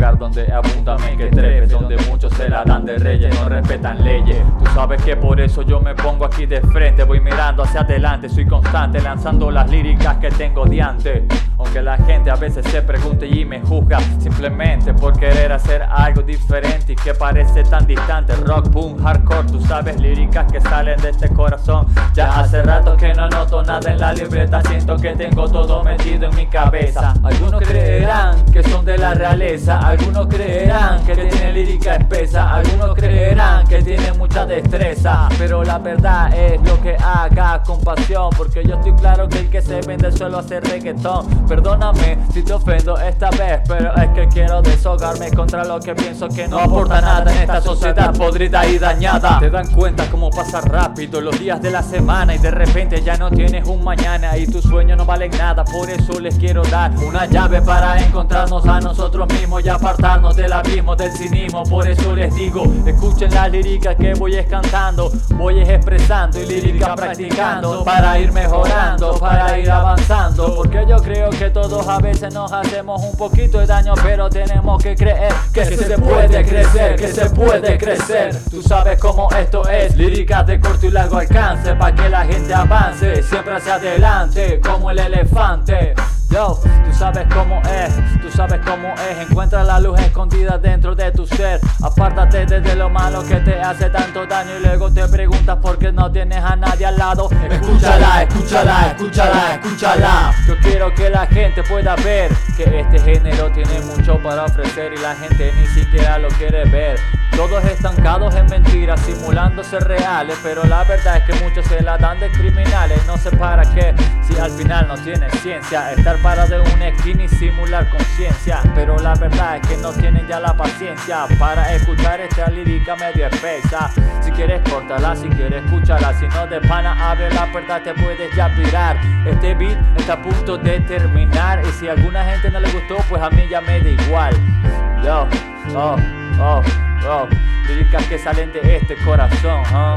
donde abundan que trepes, donde muchos se la dan de reyes, no respetan leyes. Tú sabes que por eso yo me pongo aquí de frente, voy mirando hacia adelante, soy constante lanzando las líricas que tengo diante. Aunque la gente a veces se pregunte y me juzga simplemente por querer hacer algo diferente y que parece tan distante. Rock, boom, hardcore, tú sabes líricas que salen de este corazón. Ya hace rato que no noto nada en la libreta, siento que tengo todo metido en mi cabeza. Algunos creerán que son de la realeza, algunos creerán que tienen lírica espesa, algunos creerán que tienen mucha destreza, pero la verdad es lo que haga con pasión, porque yo estoy claro que el que se vende solo hace reggaetón. Perdóname si te ofendo esta vez, pero es que quiero deshogarme contra lo que pienso que no aporta nada en esta sociedad podrida y dañada. Te dan cuenta cómo pasa rápido los días de la semana y de repente ya no tienes un mañana y tus sueños no valen nada, por eso les quiero dar una llave para encontrarnos a nosotros mismos y apartarnos del abismo del cinismo. Por eso les digo, escuchen la lírica que voy cantando, voy expresando y lírica practicando para ir mejorando, para ir avanzando. Porque yo creo que todos a veces nos hacemos un poquito de daño, pero tenemos que creer que, se, puede crecer, que se puede crecer. Tú sabes cómo esto es, líricas de corto y largo alcance, para que la gente avance, siempre hacia adelante, como el elefante. Yo, tú sabes cómo es, tú sabes cómo es. Encuentra la luz escondida dentro de tu ser. Apártate de lo malo que te hace tanto daño y luego te preguntas por qué no tienes a nadie al lado. Escúchala, escúchala, escúchala, escúchala. Yo quiero que la gente pueda ver que este género tiene mucho para ofrecer y la gente ni siquiera lo quiere ver. Todos estancados en mentiras, simulando ser reales, pero la verdad es que muchos se la dan de criminales. No sé para qué, si al final no tienen ciencia. Estar para de una esquina y simular conciencia, pero la verdad es que no tienen ya la paciencia para escuchar esta lírica medio espesa. Si quieres cortarla, si quieres escucharla, si no de pana abre la puerta te puedes ya pirar. Este beat está a punto de terminar y si a alguna gente no le gustó, pues a mí ya me da igual. Yo, oh, oh, Oh, wow, líricas que salen de este corazón, ¿ah?